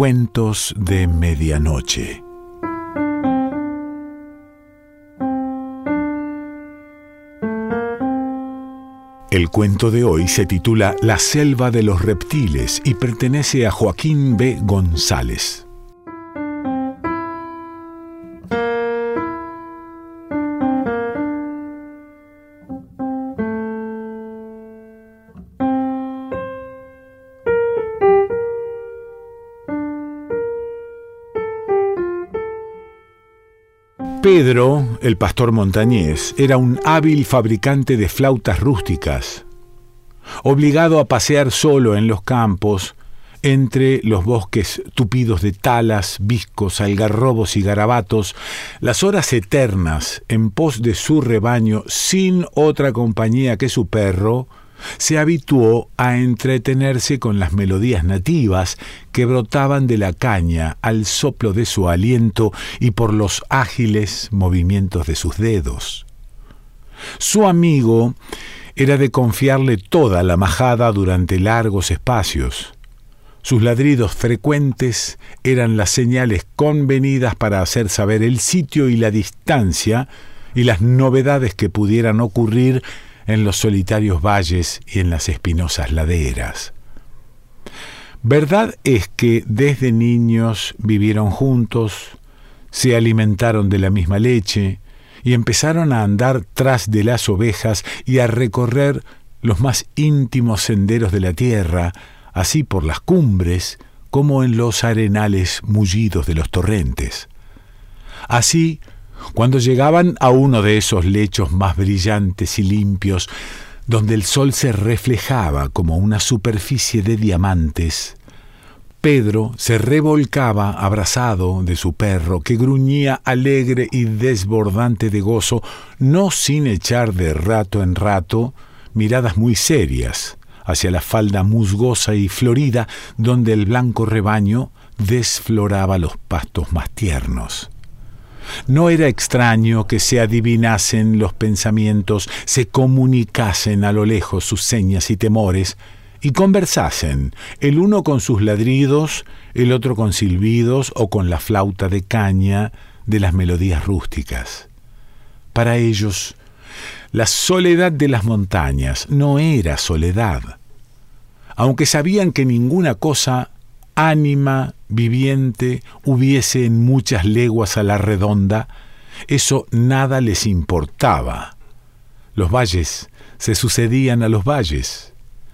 Cuentos de Medianoche. El cuento de hoy se titula La selva de los reptiles y pertenece a Joaquín B. González. Pedro, el pastor montañés, era un hábil fabricante de flautas rústicas. Obligado a pasear solo en los campos, entre los bosques tupidos de talas, viscos, algarrobos y garabatos, las horas eternas en pos de su rebaño sin otra compañía que su perro, se habituó a entretenerse con las melodías nativas que brotaban de la caña al soplo de su aliento y por los ágiles movimientos de sus dedos. Su amigo era de confiarle toda la majada durante largos espacios. Sus ladridos frecuentes eran las señales convenidas para hacer saber el sitio y la distancia y las novedades que pudieran ocurrir en los solitarios valles y en las espinosas laderas. Verdad es que desde niños vivieron juntos, se alimentaron de la misma leche y empezaron a andar tras de las ovejas y a recorrer los más íntimos senderos de la tierra, así por las cumbres como en los arenales mullidos de los torrentes. Así cuando llegaban a uno de esos lechos más brillantes y limpios, donde el sol se reflejaba como una superficie de diamantes, Pedro se revolcaba abrazado de su perro, que gruñía alegre y desbordante de gozo, no sin echar de rato en rato miradas muy serias hacia la falda musgosa y florida donde el blanco rebaño desfloraba los pastos más tiernos. No era extraño que se adivinasen los pensamientos, se comunicasen a lo lejos sus señas y temores, y conversasen, el uno con sus ladridos, el otro con silbidos o con la flauta de caña de las melodías rústicas. Para ellos, la soledad de las montañas no era soledad, aunque sabían que ninguna cosa ánima viviente hubiese en muchas leguas a la redonda, eso nada les importaba. Los valles se sucedían a los valles,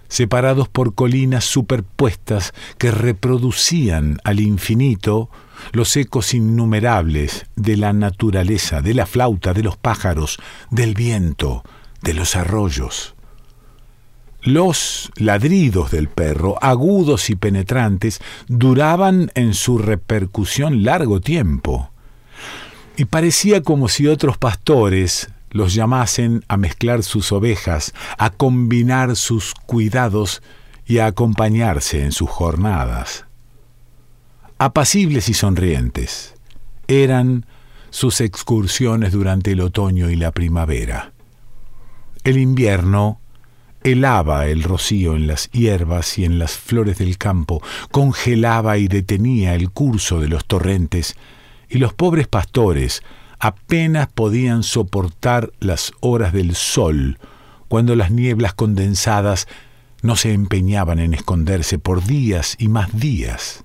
separados por colinas superpuestas que reproducían al infinito los ecos innumerables de la naturaleza, de la flauta, de los pájaros, del viento, de los arroyos. Los ladridos del perro, agudos y penetrantes, duraban en su repercusión largo tiempo. Y parecía como si otros pastores los llamasen a mezclar sus ovejas, a combinar sus cuidados y a acompañarse en sus jornadas. Apacibles y sonrientes eran sus excursiones durante el otoño y la primavera. El invierno helaba el rocío en las hierbas y en las flores del campo, congelaba y detenía el curso de los torrentes, y los pobres pastores apenas podían soportar las horas del sol, cuando las nieblas condensadas no se empeñaban en esconderse por días y más días.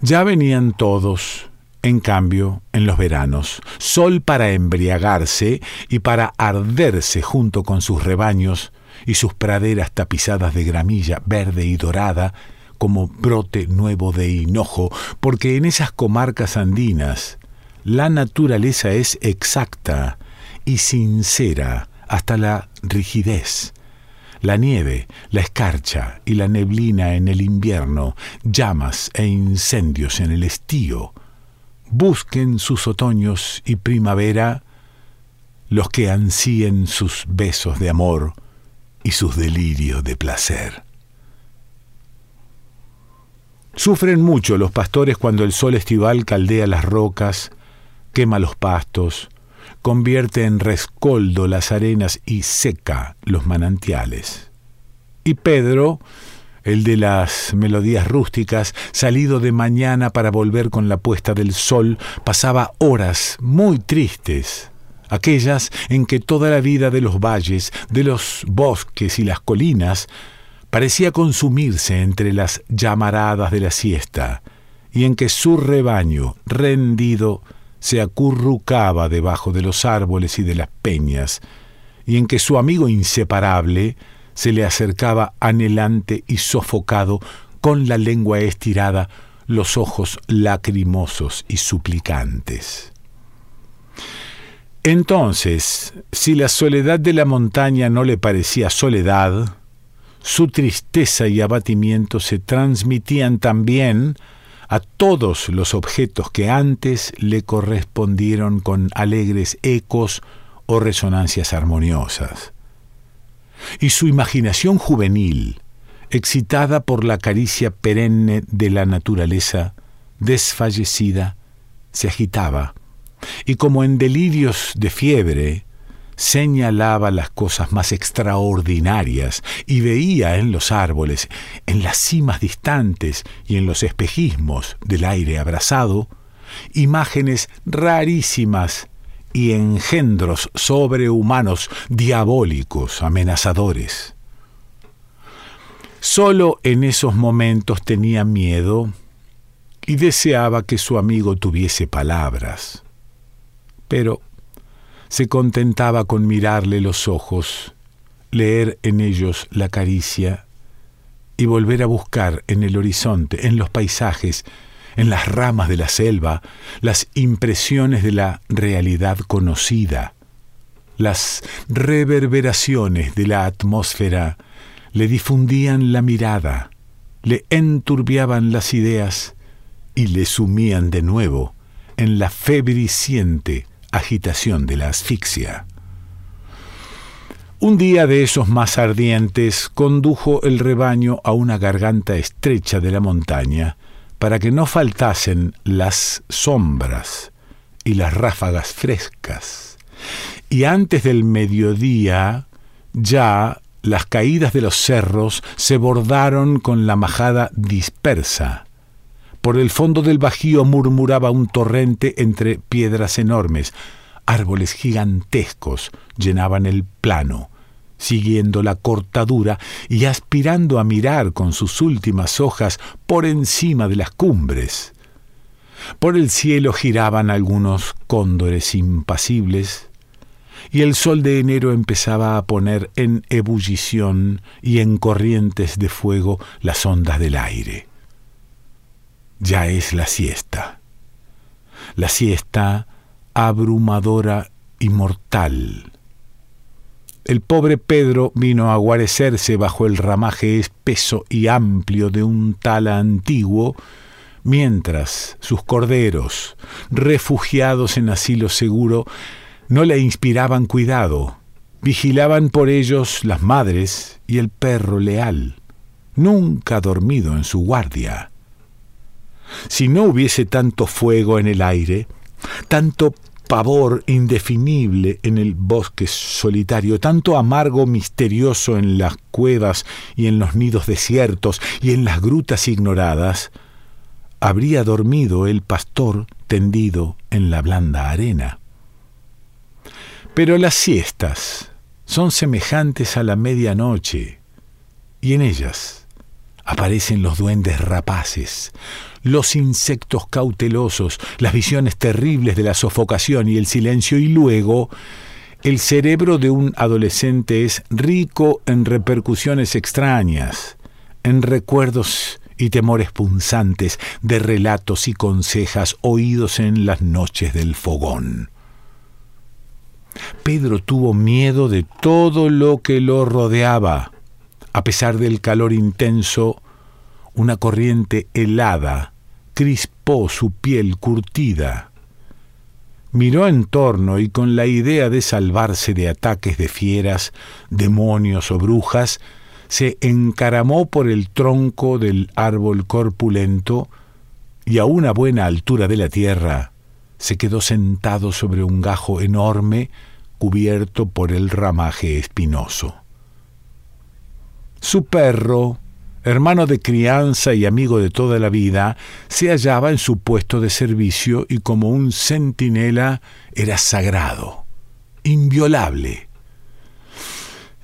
Ya venían todos, en cambio, en los veranos, sol para embriagarse y para arderse junto con sus rebaños, y sus praderas tapizadas de gramilla verde y dorada, como brote nuevo de hinojo, porque en esas comarcas andinas la naturaleza es exacta y sincera hasta la rigidez. La nieve, la escarcha y la neblina en el invierno, llamas e incendios en el estío. Busquen sus otoños y primavera los que ansíen sus besos de amor, y sus delirios de placer. Sufren mucho los pastores cuando el sol estival caldea las rocas, quema los pastos, convierte en rescoldo las arenas y seca los manantiales. Y Pedro el de las melodías rústicas, salido de mañana para volver con la puesta del sol, pasaba horas muy tristes, aquellas en que toda la vida de los valles, de los bosques y las colinas parecía consumirse entre las llamaradas de la siesta, y en que su rebaño, rendido, se acurrucaba debajo de los árboles y de las peñas, y en que su amigo inseparable se le acercaba anhelante y sofocado, con la lengua estirada, los ojos lacrimosos y suplicantes. Entonces, si la soledad de la montaña no le parecía soledad, su tristeza y abatimiento se transmitían también a todos los objetos que antes le correspondieron con alegres ecos o resonancias armoniosas. Y su imaginación juvenil, excitada por la caricia perenne de la naturaleza desfallecida, se agitaba, y como en delirios de fiebre, señalaba las cosas más extraordinarias y veía en los árboles, en las cimas distantes y en los espejismos del aire abrasado, imágenes rarísimas y engendros sobrehumanos, diabólicos, amenazadores. Solo en esos momentos tenía miedo y deseaba que su amigo tuviese palabras. Pero se contentaba con mirarle los ojos, leer en ellos la caricia y volver a buscar en el horizonte, en los paisajes, en las ramas de la selva, las impresiones de la realidad conocida. Las reverberaciones de la atmósfera le difundían la mirada, le enturbiaban las ideas y le sumían de nuevo en la febriciente agitación de la asfixia. Un día de esos más ardientes condujo el rebaño a una garganta estrecha de la montaña para que no faltasen las sombras y las ráfagas frescas. Y antes del mediodía ya las caídas de los cerros se bordaron con la majada dispersa por el fondo del bajío murmuraba un torrente entre piedras enormes. Árboles gigantescos llenaban el plano, siguiendo la cortadura y aspirando a mirar con sus últimas hojas por encima de las cumbres. Por el cielo giraban algunos cóndores impasibles, y el sol de enero empezaba a poner en ebullición y en corrientes de fuego las ondas del aire ya es la siesta. La siesta abrumadora y mortal. El pobre Pedro vino a guarecerse bajo el ramaje espeso y amplio de un tala antiguo, mientras sus corderos, refugiados en asilo seguro, no le inspiraban cuidado, vigilaban por ellos las madres y el perro leal, nunca dormido en su guardia. Si no hubiese tanto fuego en el aire, tanto pavor indefinible en el bosque solitario, tanto amargo misterioso en las cuevas y en los nidos desiertos y en las grutas ignoradas, habría dormido el pastor tendido en la blanda arena. Pero las siestas son semejantes a la medianoche, y en ellas aparecen los duendes rapaces, los insectos cautelosos, las visiones terribles de la sofocación y el silencio, y luego el cerebro de un adolescente es rico en repercusiones extrañas, en recuerdos y temores punzantes de relatos y consejas oídos en las noches del fogón. Pedro tuvo miedo de todo lo que lo rodeaba. A pesar del calor intenso, una corriente helada crispó su piel curtida. Miró en torno y con la idea de salvarse de ataques de fieras, demonios o brujas, se encaramó por el tronco del árbol corpulento y a una buena altura de la tierra se quedó sentado sobre un gajo enorme cubierto por el ramaje espinoso. Su perro, hermano de crianza y amigo de toda la vida, se hallaba en su puesto de servicio y como un centinela era sagrado, inviolable.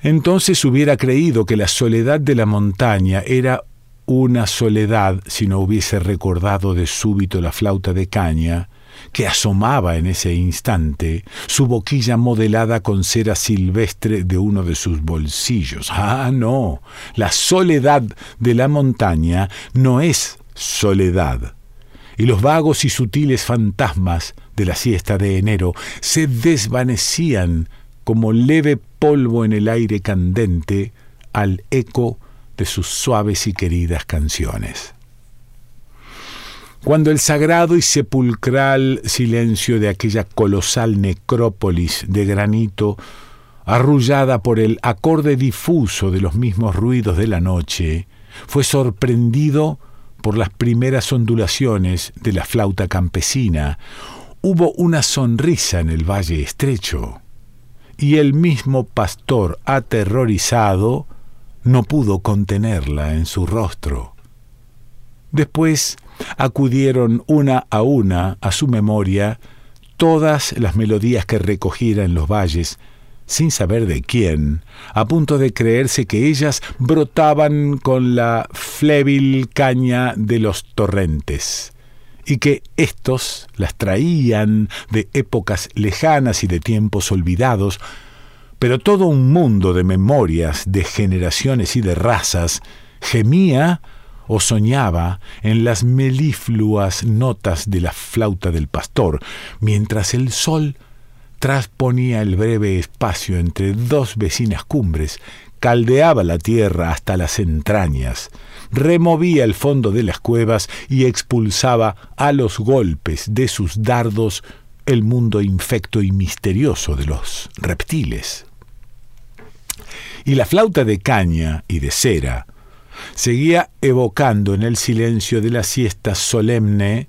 Entonces hubiera creído que la soledad de la montaña era una soledad si no hubiese recordado de súbito la flauta de caña, que asomaba en ese instante, su boquilla modelada con cera silvestre de uno de sus bolsillos. Ah, no, la soledad de la montaña no es soledad. Y los vagos y sutiles fantasmas de la siesta de enero se desvanecían como leve polvo en el aire candente al eco de sus suaves y queridas canciones. Cuando el sagrado y sepulcral silencio de aquella colosal necrópolis de granito, arrullada por el acorde difuso de los mismos ruidos de la noche, fue sorprendido por las primeras ondulaciones de la flauta campesina, hubo una sonrisa en el valle estrecho, y el mismo pastor aterrorizado no pudo contenerla en su rostro. Después acudieron una a una a su memoria todas las melodías que recogiera en los valles, sin saber de quién, a punto de creerse que ellas brotaban con la flébil caña de los torrentes, y que éstos las traían de épocas lejanas y de tiempos olvidados, pero todo un mundo de memorias, de generaciones y de razas gemía o soñaba en las melifluas notas de la flauta del pastor, mientras el sol trasponía el breve espacio entre dos vecinas cumbres, caldeaba la tierra hasta las entrañas, removía el fondo de las cuevas y expulsaba a los golpes de sus dardos el mundo infecto y misterioso de los reptiles. Y la flauta de caña y de cera, seguía evocando en el silencio de la siesta solemne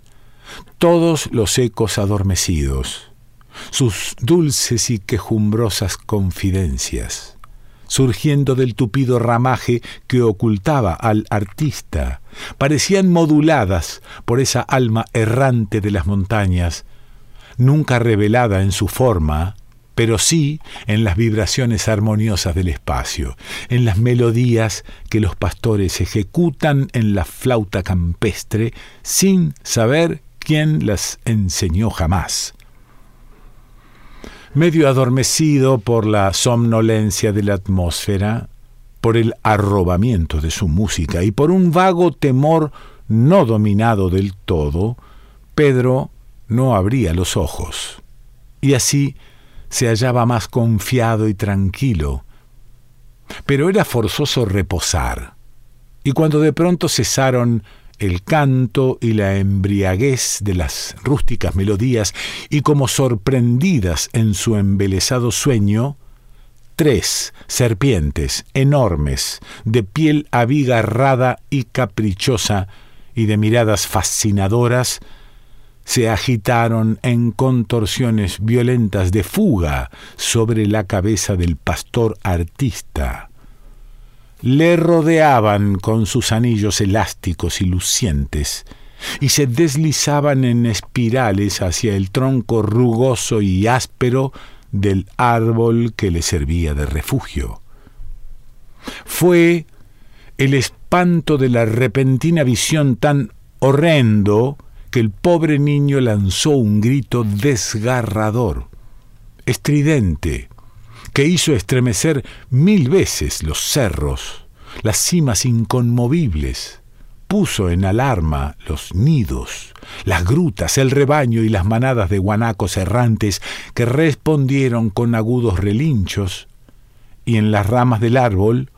todos los ecos adormecidos, sus dulces y quejumbrosas confidencias, surgiendo del tupido ramaje que ocultaba al artista, parecían moduladas por esa alma errante de las montañas, nunca revelada en su forma, pero sí en las vibraciones armoniosas del espacio, en las melodías que los pastores ejecutan en la flauta campestre sin saber quién las enseñó jamás. Medio adormecido por la somnolencia de la atmósfera, por el arrobamiento de su música y por un vago temor no dominado del todo, Pedro no abría los ojos. Y así se hallaba más confiado y tranquilo. Pero era forzoso reposar. Y cuando de pronto cesaron el canto y la embriaguez de las rústicas melodías, y como sorprendidas en su embelesado sueño, tres serpientes enormes, de piel abigarrada y caprichosa, y de miradas fascinadoras, se agitaron en contorsiones violentas de fuga sobre la cabeza del pastor artista. Le rodeaban con sus anillos elásticos y lucientes, y se deslizaban en espirales hacia el tronco rugoso y áspero del árbol que le servía de refugio. Fue el espanto de la repentina visión tan horrendo que el pobre niño lanzó un grito desgarrador, estridente, que hizo estremecer mil veces los cerros, las cimas inconmovibles, puso en alarma los nidos, las grutas, el rebaño y las manadas de guanacos errantes que respondieron con agudos relinchos, y en las ramas del árbol,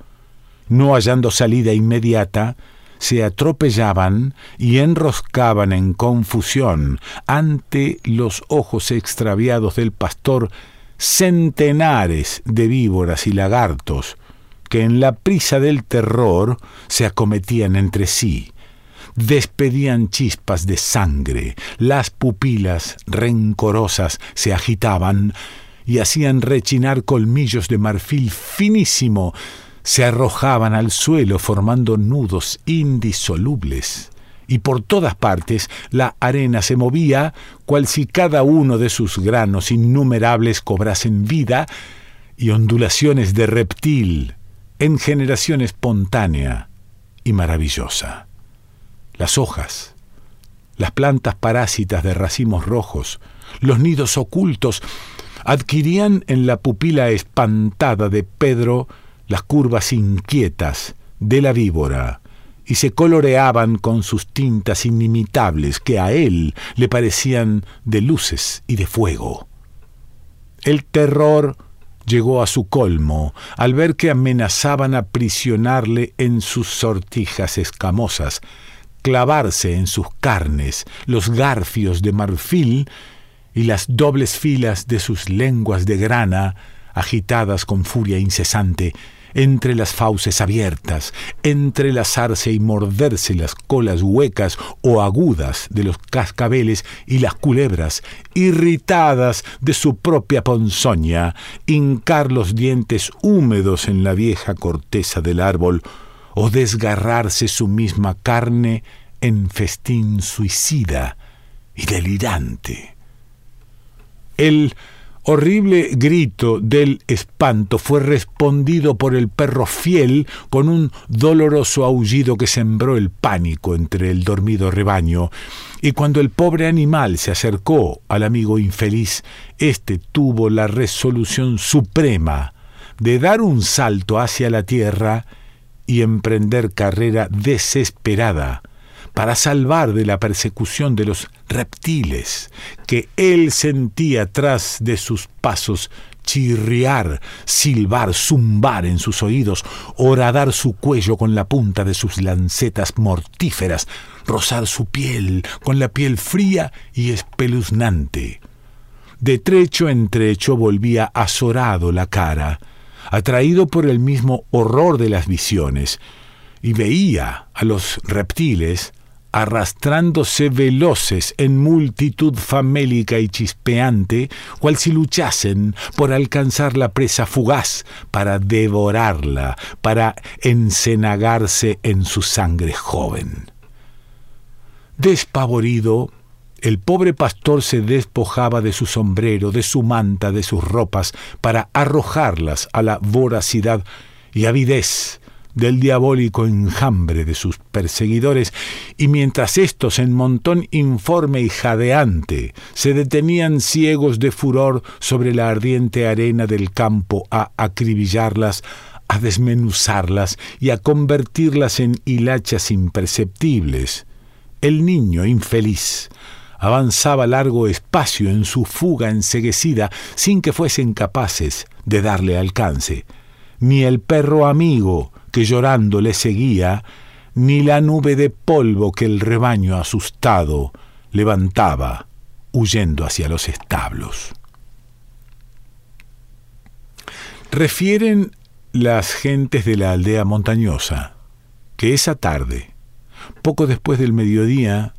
no hallando salida inmediata, se atropellaban y enroscaban en confusión ante los ojos extraviados del pastor centenares de víboras y lagartos que en la prisa del terror se acometían entre sí, despedían chispas de sangre, las pupilas rencorosas se agitaban y hacían rechinar colmillos de marfil finísimo, se arrojaban al suelo formando nudos indisolubles, y por todas partes la arena se movía cual si cada uno de sus granos innumerables cobrasen vida y ondulaciones de reptil en generación espontánea y maravillosa. Las hojas, las plantas parásitas de racimos rojos, los nidos ocultos, adquirían en la pupila espantada de Pedro las curvas inquietas de la víbora y se coloreaban con sus tintas inimitables que a él le parecían de luces y de fuego. El terror llegó a su colmo al ver que amenazaban aprisionarle en sus sortijas escamosas, clavarse en sus carnes los garfios de marfil y las dobles filas de sus lenguas de grana, agitadas con furia incesante, entre las fauces abiertas, entrelazarse y morderse las colas huecas o agudas de los cascabeles y las culebras, irritadas de su propia ponzoña, hincar los dientes húmedos en la vieja corteza del árbol, o desgarrarse su misma carne en festín suicida y delirante. El horrible grito del espanto fue respondido por el perro fiel con un doloroso aullido que sembró el pánico entre el dormido rebaño, y cuando el pobre animal se acercó al amigo infeliz, éste tuvo la resolución suprema de dar un salto hacia la tierra y emprender carrera desesperada para salvar de la persecución de los reptiles que él sentía tras de sus pasos chirriar, silbar, zumbar en sus oídos, horadar su cuello con la punta de sus lancetas mortíferas, rozar su piel con la piel fría y espeluznante. De trecho en trecho volvía azorado la cara, atraído por el mismo horror de las visiones, y veía a los reptiles arrastrándose veloces en multitud famélica y chispeante, cual si luchasen por alcanzar la presa fugaz, para devorarla, para encenagarse en su sangre joven. Despavorido, el pobre pastor se despojaba de su sombrero, de su manta, de sus ropas, para arrojarlas a la voracidad y avidez del diabólico enjambre de sus perseguidores, y mientras éstos en montón informe y jadeante se detenían ciegos de furor sobre la ardiente arena del campo a acribillarlas, a desmenuzarlas y a convertirlas en hilachas imperceptibles, el niño infeliz avanzaba largo espacio en su fuga enseguecida sin que fuesen capaces de darle alcance. Ni el perro amigo, que llorando le seguía, ni la nube de polvo que el rebaño asustado levantaba huyendo hacia los establos. Refieren las gentes de la aldea montañosa que esa tarde, poco después del mediodía,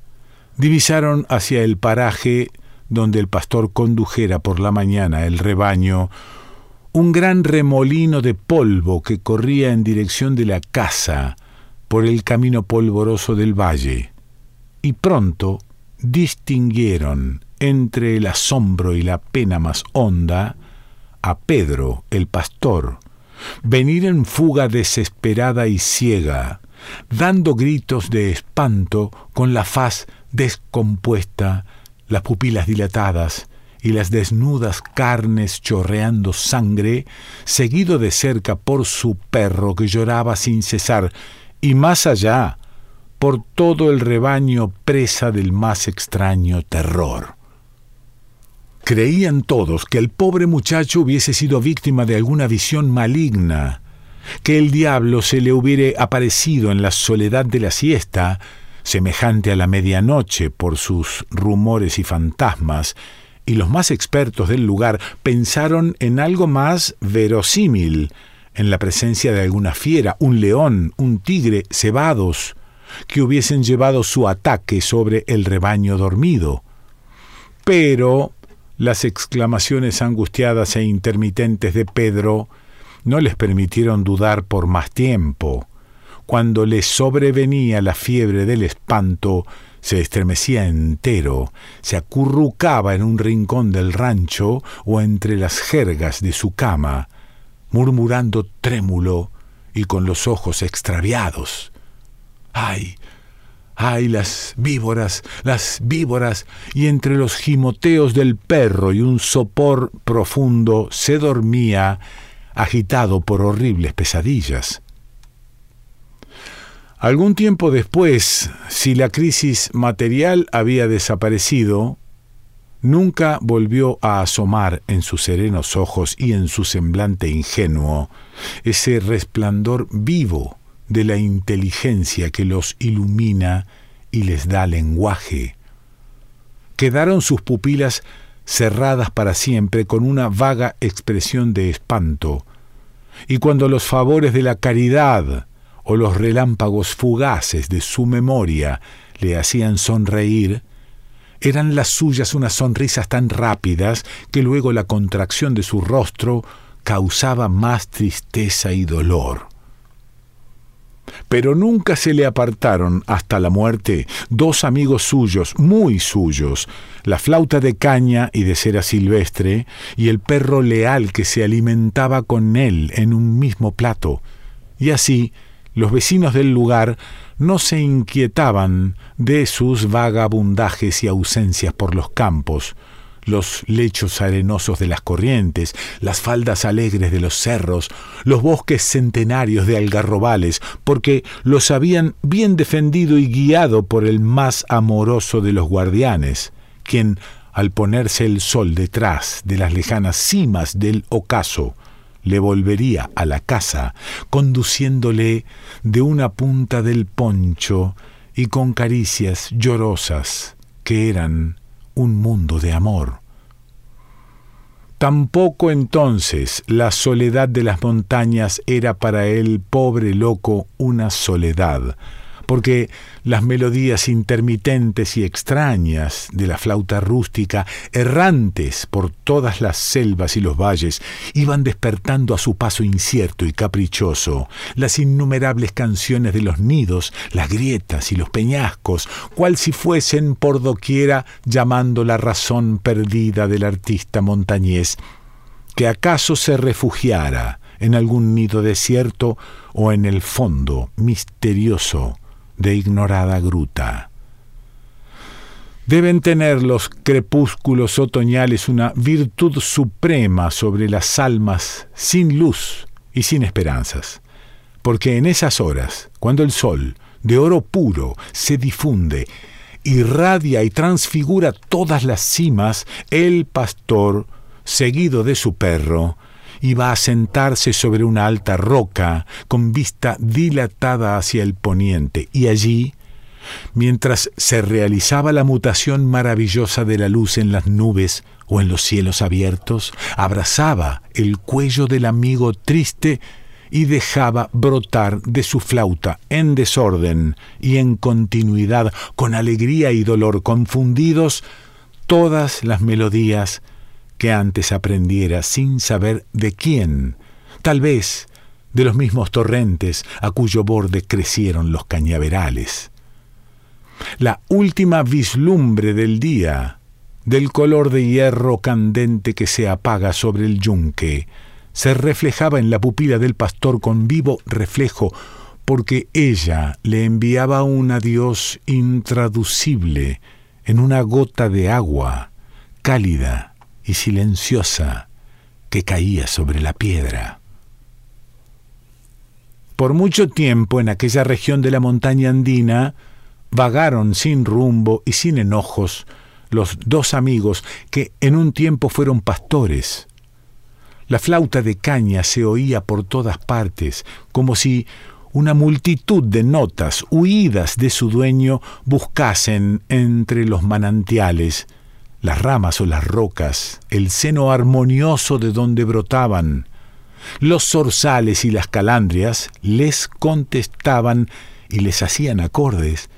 divisaron hacia el paraje donde el pastor condujera por la mañana el rebaño un gran remolino de polvo que corría en dirección de la casa por el camino polvoroso del valle, y pronto distinguieron entre el asombro y la pena más honda a Pedro, el pastor, venir en fuga desesperada y ciega, dando gritos de espanto con la faz descompuesta, las pupilas dilatadas, y las desnudas carnes chorreando sangre, seguido de cerca por su perro que lloraba sin cesar, y más allá, por todo el rebaño presa del más extraño terror. Creían todos que el pobre muchacho hubiese sido víctima de alguna visión maligna, que el diablo se le hubiera aparecido en la soledad de la siesta, semejante a la medianoche por sus rumores y fantasmas, y los más expertos del lugar pensaron en algo más verosímil, en la presencia de alguna fiera, un león, un tigre, cebados, que hubiesen llevado su ataque sobre el rebaño dormido. Pero las exclamaciones angustiadas e intermitentes de Pedro no les permitieron dudar por más tiempo. Cuando les sobrevenía la fiebre del espanto, se estremecía entero, se acurrucaba en un rincón del rancho o entre las jergas de su cama, murmurando trémulo y con los ojos extraviados. ¡Ay! ¡Ay, las víboras, las víboras! Y entre los gimoteos del perro y un sopor profundo se dormía, agitado por horribles pesadillas. Algún tiempo después, si la crisis material había desaparecido, nunca volvió a asomar en sus serenos ojos y en su semblante ingenuo ese resplandor vivo de la inteligencia que los ilumina y les da lenguaje. Quedaron sus pupilas cerradas para siempre con una vaga expresión de espanto, y cuando los favores de la caridad o los relámpagos fugaces de su memoria le hacían sonreír, eran las suyas unas sonrisas tan rápidas que luego la contracción de su rostro causaba más tristeza y dolor. Pero nunca se le apartaron hasta la muerte dos amigos suyos, muy suyos, la flauta de caña y de cera silvestre, y el perro leal que se alimentaba con él en un mismo plato, y así los vecinos del lugar no se inquietaban de sus vagabundajes y ausencias por los campos, los lechos arenosos de las corrientes, las faldas alegres de los cerros, los bosques centenarios de algarrobales, porque los habían bien defendido y guiado por el más amoroso de los guardianes, quien, al ponerse el sol detrás de las lejanas cimas del ocaso, le volvería a la casa, conduciéndole de una punta del poncho y con caricias llorosas que eran un mundo de amor. Tampoco entonces la soledad de las montañas era para el pobre loco una soledad, porque las melodías intermitentes y extrañas de la flauta rústica, errantes por todas las selvas y los valles, iban despertando a su paso incierto y caprichoso las innumerables canciones de los nidos, las grietas y los peñascos, cual si fuesen por doquiera llamando la razón perdida del artista montañés, que acaso se refugiara en algún nido desierto o en el fondo misterioso de ignorada gruta. Deben tener los crepúsculos otoñales una virtud suprema sobre las almas sin luz y sin esperanzas, porque en esas horas, cuando el sol, de oro puro, se difunde, irradia y transfigura todas las cimas, el pastor, seguido de su perro, iba a sentarse sobre una alta roca con vista dilatada hacia el poniente, y allí, mientras se realizaba la mutación maravillosa de la luz en las nubes o en los cielos abiertos, abrazaba el cuello del amigo triste y dejaba brotar de su flauta en desorden y en continuidad, con alegría y dolor confundidos, todas las melodías que antes aprendiera sin saber de quién, tal vez de los mismos torrentes a cuyo borde crecieron los cañaverales. La última vislumbre del día, del color de hierro candente que se apaga sobre el yunque, se reflejaba en la pupila del pastor con vivo reflejo, porque ella le enviaba un adiós intraducible en una gota de agua cálida silenciosa que caía sobre la piedra. Por mucho tiempo en aquella región de la montaña andina vagaron sin rumbo y sin enojos los dos amigos que en un tiempo fueron pastores. La flauta de caña se oía por todas partes, como si una multitud de notas huidas de su dueño buscasen entre los manantiales las ramas o las rocas, el seno armonioso de donde brotaban. Los zorzales y las calandrias les contestaban y les hacían acordes.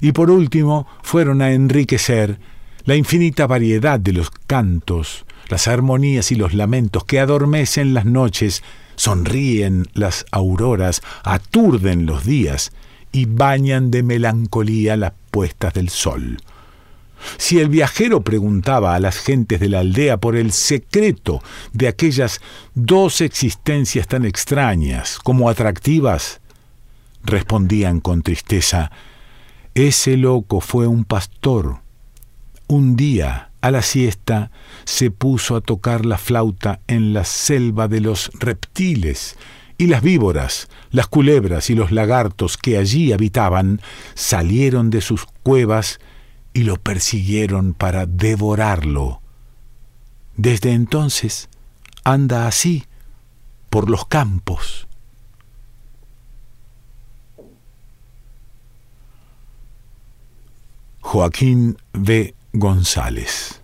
Y por último fueron a enriquecer la infinita variedad de los cantos, las armonías y los lamentos que adormecen las noches sonríen las auroras, aturden los días y bañan de melancolía las puestas del sol. Si el viajero preguntaba a las gentes de la aldea por el secreto de aquellas dos existencias tan extrañas como atractivas, respondían con tristeza, ese loco fue un pastor. Un día, a la siesta, se puso a tocar la flauta en la selva de los reptiles, y las víboras, las culebras y los lagartos que allí habitaban salieron de sus cuevas y lo persiguieron para devorarlo. Desde entonces anda así por los campos. Joaquín V. González